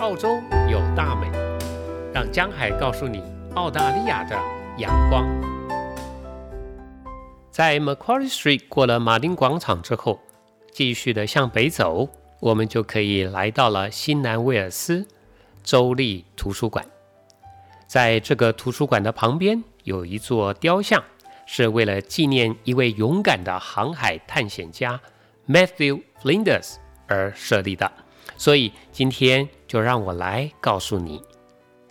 澳洲有大美，让江海告诉你澳大利亚的阳光。在 Macquarie Street 过了马丁广场之后，继续的向北走，我们就可以来到了新南威尔斯州立图书馆。在这个图书馆的旁边有一座雕像，是为了纪念一位勇敢的航海探险家 Matthew Flinders 而设立的。所以今天就让我来告诉你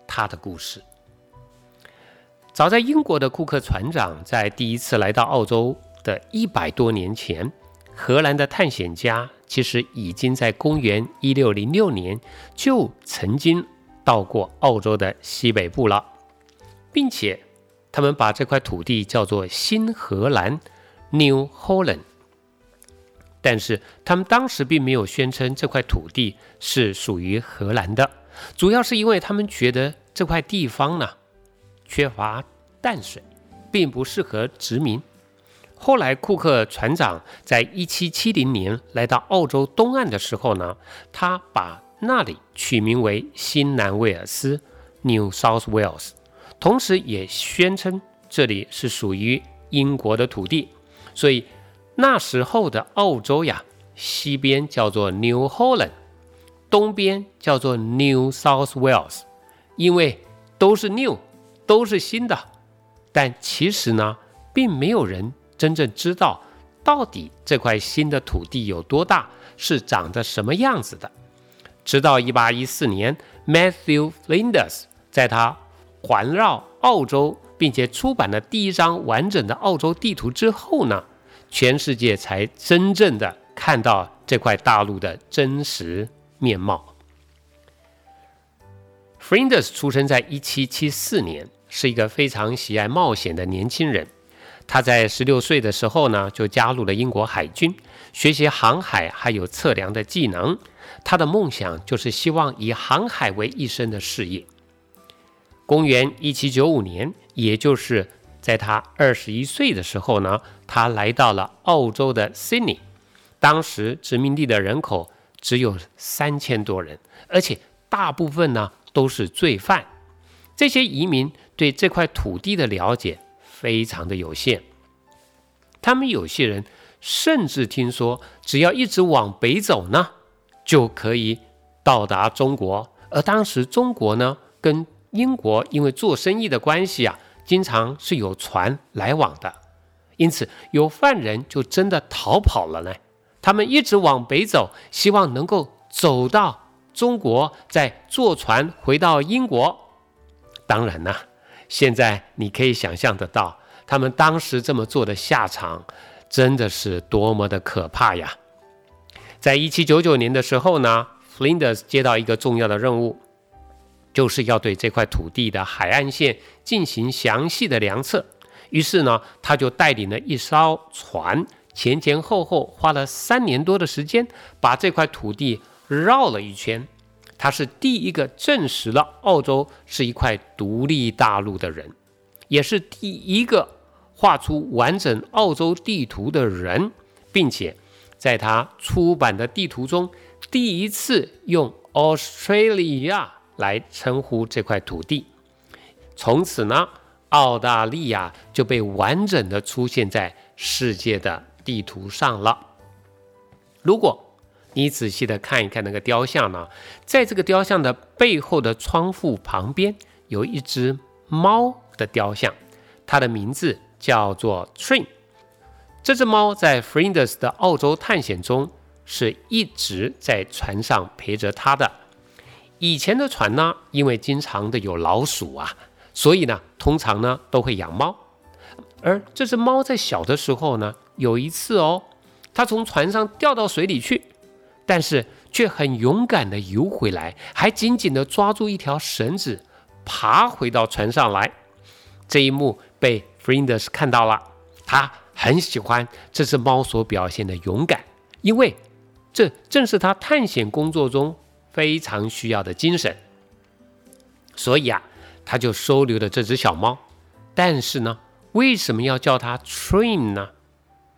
他的故事。早在英国的库克船长在第一次来到澳洲的一百多年前，荷兰的探险家其实已经在公元一六零六年就曾经到过澳洲的西北部了，并且他们把这块土地叫做新荷兰 （New Holland）。但是他们当时并没有宣称这块土地是属于荷兰的，主要是因为他们觉得这块地方呢缺乏淡水，并不适合殖民。后来库克船长在一七七零年来到澳洲东岸的时候呢，他把那里取名为新南威尔斯 （New South Wales），同时也宣称这里是属于英国的土地，所以。那时候的澳洲呀，西边叫做 New Holland，东边叫做 New South Wales，因为都是 New，都是新的。但其实呢，并没有人真正知道到底这块新的土地有多大，是长得什么样子的。直到1814年，Matthew Flinders 在他环绕澳洲并且出版了第一张完整的澳洲地图之后呢。全世界才真正的看到这块大陆的真实面貌。Frindes 出生在1774年，是一个非常喜爱冒险的年轻人。他在16岁的时候呢，就加入了英国海军，学习航海还有测量的技能。他的梦想就是希望以航海为一生的事业。公元1795年，也就是在他二十一岁的时候呢，他来到了澳洲的悉尼。当时殖民地的人口只有三千多人，而且大部分呢都是罪犯。这些移民对这块土地的了解非常的有限。他们有些人甚至听说，只要一直往北走呢，就可以到达中国。而当时中国呢，跟英国因为做生意的关系啊。经常是有船来往的，因此有犯人就真的逃跑了呢。他们一直往北走，希望能够走到中国，再坐船回到英国。当然呢，现在你可以想象得到，他们当时这么做的下场真的是多么的可怕呀！在一七九九年的时候呢，Flinders 接到一个重要的任务。就是要对这块土地的海岸线进行详细的量测，于是呢，他就带领了一艘船，前前后后花了三年多的时间，把这块土地绕了一圈。他是第一个证实了澳洲是一块独立大陆的人，也是第一个画出完整澳洲地图的人，并且在他出版的地图中，第一次用 Australia。来称呼这块土地，从此呢，澳大利亚就被完整的出现在世界的地图上了。如果你仔细的看一看那个雕像呢，在这个雕像的背后的窗户旁边有一只猫的雕像，它的名字叫做 Train。这只猫在 Flinders 的澳洲探险中是一直在船上陪着他的。以前的船呢，因为经常的有老鼠啊，所以呢，通常呢都会养猫。而这只猫在小的时候呢，有一次哦，它从船上掉到水里去，但是却很勇敢的游回来，还紧紧的抓住一条绳子，爬回到船上来。这一幕被 Flinders 看到了，他很喜欢这只猫所表现的勇敢，因为这正是他探险工作中。非常需要的精神，所以啊，他就收留了这只小猫。但是呢，为什么要叫它 Train 呢？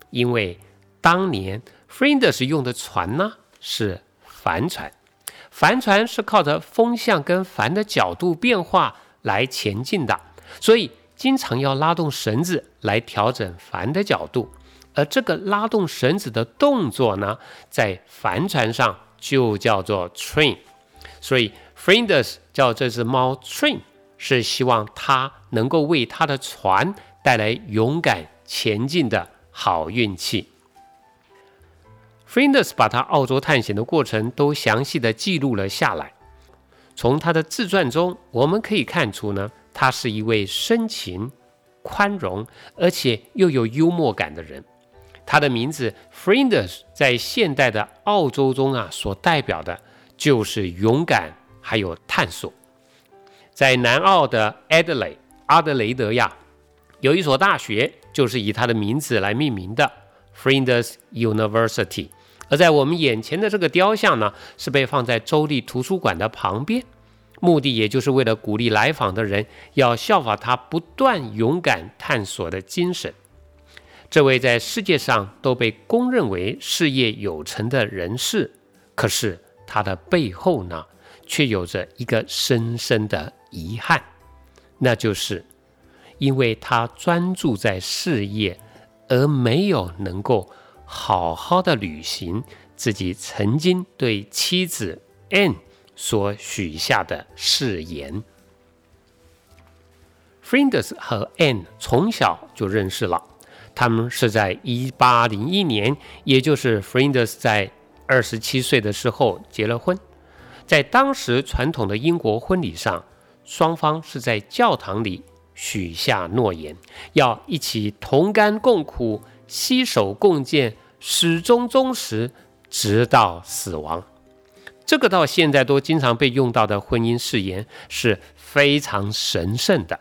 因为当年 Flinders 用的船呢是帆船，帆船是靠着风向跟帆的角度变化来前进的，所以经常要拉动绳子来调整帆的角度。而这个拉动绳子的动作呢，在帆船上就叫做 train。所以 Flinders 叫这只猫 train，是希望它能够为他的船带来勇敢前进的好运气。Flinders 把他澳洲探险的过程都详细的记录了下来。从他的自传中，我们可以看出呢，他是一位深情、宽容，而且又有幽默感的人。他的名字 Flinders 在现代的澳洲中啊，所代表的就是勇敢还有探索。在南澳的 Adelaide 阿德雷德呀，有一所大学就是以他的名字来命名的 Flinders University。而在我们眼前的这个雕像呢，是被放在州立图书馆的旁边，目的也就是为了鼓励来访的人要效法他不断勇敢探索的精神。这位在世界上都被公认为事业有成的人士，可是他的背后呢，却有着一个深深的遗憾，那就是因为他专注在事业，而没有能够。好好的履行自己曾经对妻子 Anne 所许下的誓言。Flinders 和 Anne 从小就认识了，他们是在1801年，也就是 Flinders 在二十七岁的时候结了婚。在当时传统的英国婚礼上，双方是在教堂里许下诺言，要一起同甘共苦。携手共建，始终忠实，直到死亡。这个到现在都经常被用到的婚姻誓言是非常神圣的。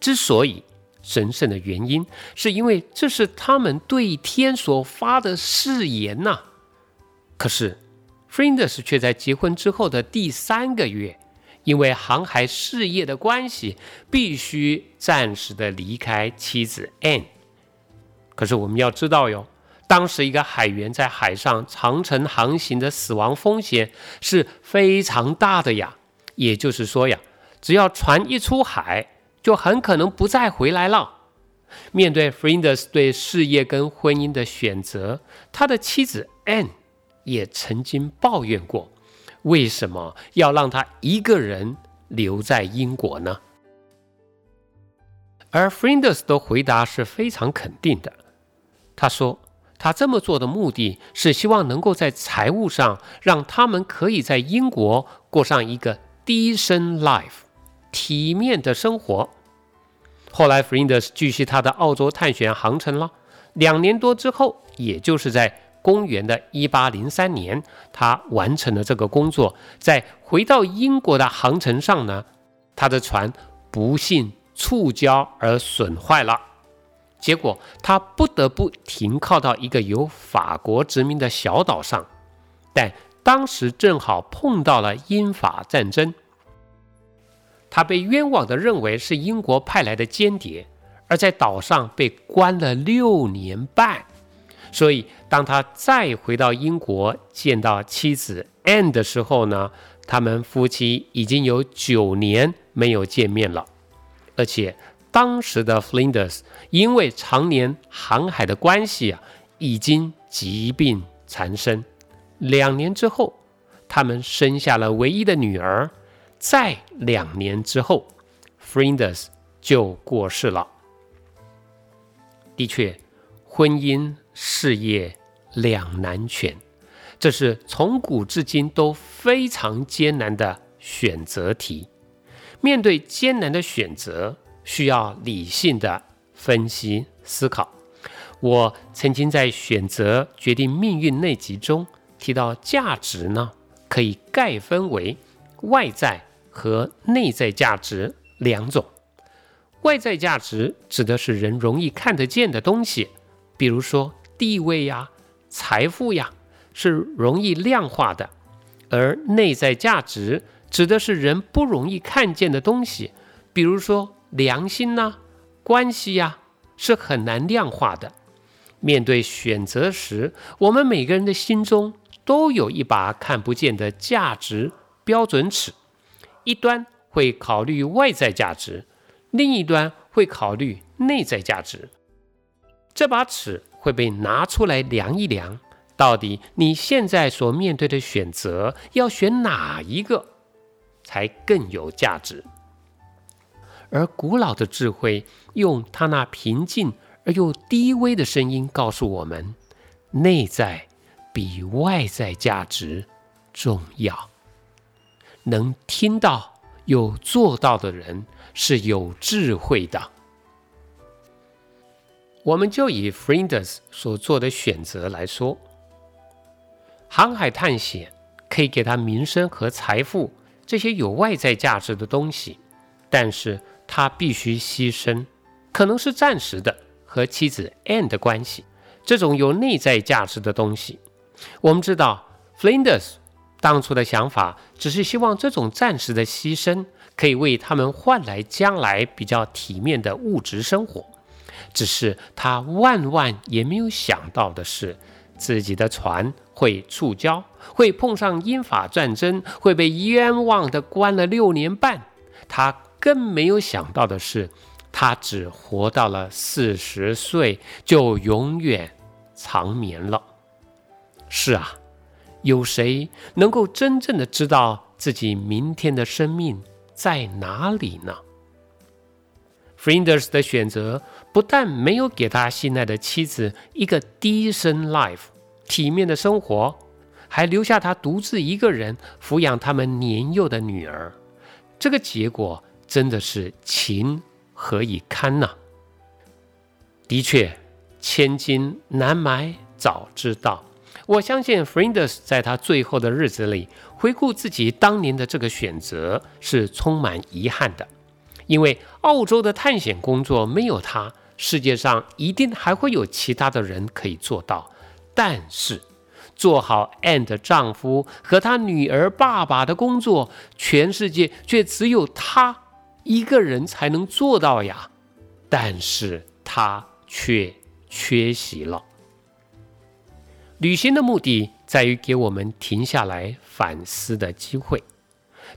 之所以神圣的原因，是因为这是他们对天所发的誓言呐。可是，Flinders 却在结婚之后的第三个月，因为航海事业的关系，必须暂时的离开妻子 Anne。可是我们要知道哟，当时一个海员在海上长程航行的死亡风险是非常大的呀。也就是说呀，只要船一出海，就很可能不再回来了。面对 Frindes 对事业跟婚姻的选择，他的妻子 Anne 也曾经抱怨过，为什么要让他一个人留在英国呢？而 Frindes 的回答是非常肯定的。他说：“他这么做的目的是希望能够在财务上让他们可以在英国过上一个 decent life，体面的生活。”后来，Flinders 继续他的澳洲探险航程了。两年多之后，也就是在公元的一八零三年，他完成了这个工作。在回到英国的航程上呢，他的船不幸触礁而损坏了。结果，他不得不停靠到一个由法国殖民的小岛上，但当时正好碰到了英法战争。他被冤枉的认为是英国派来的间谍，而在岛上被关了六年半。所以，当他再回到英国见到妻子 Anne 的时候呢，他们夫妻已经有九年没有见面了，而且。当时的 Flinders 因为常年航海的关系啊，已经疾病缠身。两年之后，他们生下了唯一的女儿。在两年之后，Frinders 就过世了。的确，婚姻事业两难全，这是从古至今都非常艰难的选择题。面对艰难的选择。需要理性的分析思考。我曾经在《选择决定命运》那集中提到，价值呢可以概分为外在和内在价值两种。外在价值指的是人容易看得见的东西，比如说地位呀、财富呀，是容易量化的；而内在价值指的是人不容易看见的东西，比如说。良心呐，关系呀，是很难量化的。面对选择时，我们每个人的心中都有一把看不见的价值标准尺，一端会考虑外在价值，另一端会考虑内在价值。这把尺会被拿出来量一量，到底你现在所面对的选择要选哪一个才更有价值？而古老的智慧用他那平静而又低微的声音告诉我们：内在比外在价值重要。能听到有做到的人是有智慧的。我们就以 Flinders 所做的选择来说，航海探险可以给他名声和财富这些有外在价值的东西，但是。他必须牺牲，可能是暂时的和妻子 Anne 的关系，这种有内在价值的东西。我们知道，Flinders 当初的想法只是希望这种暂时的牺牲可以为他们换来将来比较体面的物质生活。只是他万万也没有想到的是，自己的船会触礁，会碰上英法战争，会被冤枉的关了六年半。他。更没有想到的是，他只活到了四十岁，就永远长眠了。是啊，有谁能够真正的知道自己明天的生命在哪里呢？Flinders 的选择不但没有给他心爱的妻子一个 decent life 体面的生活，还留下他独自一个人抚养他们年幼的女儿。这个结果。真的是情何以堪呐！的确，千金难买早知道。我相信 Frinders 在他最后的日子里，回顾自己当年的这个选择是充满遗憾的，因为澳洲的探险工作没有他，世界上一定还会有其他的人可以做到。但是，做好 And 的丈夫和他女儿爸爸的工作，全世界却只有他。一个人才能做到呀，但是他却缺席了。旅行的目的在于给我们停下来反思的机会。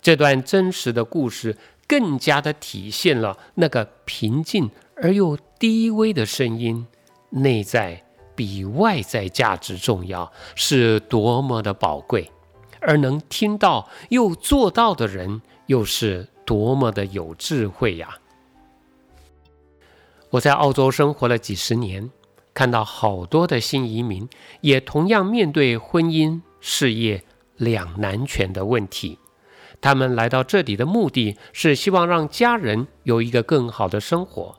这段真实的故事更加的体现了那个平静而又低微的声音，内在比外在价值重要，是多么的宝贵。而能听到又做到的人，又是。多么的有智慧呀！我在澳洲生活了几十年，看到好多的新移民也同样面对婚姻、事业两难全的问题。他们来到这里的目的是希望让家人有一个更好的生活，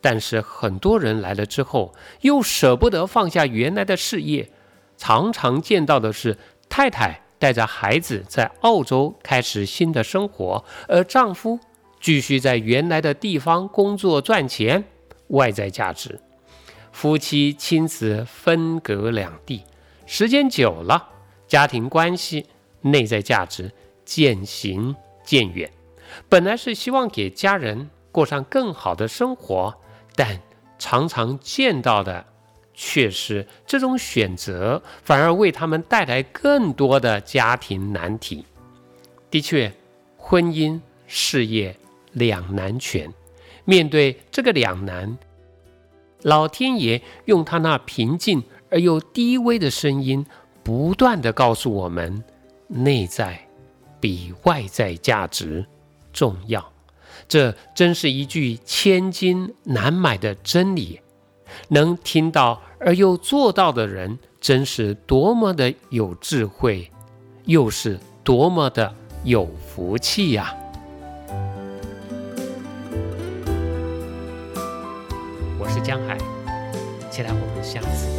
但是很多人来了之后又舍不得放下原来的事业，常常见到的是太太。带着孩子在澳洲开始新的生活，而丈夫继续在原来的地方工作赚钱。外在价值，夫妻亲子分隔两地，时间久了，家庭关系内在价值渐行渐远。本来是希望给家人过上更好的生活，但常常见到的。却是这种选择反而为他们带来更多的家庭难题。的确，婚姻事业两难全。面对这个两难，老天爷用他那平静而又低微的声音，不断的告诉我们：内在比外在价值重要。这真是一句千金难买的真理。能听到而又做到的人，真是多么的有智慧，又是多么的有福气呀！江海，期待我们下次。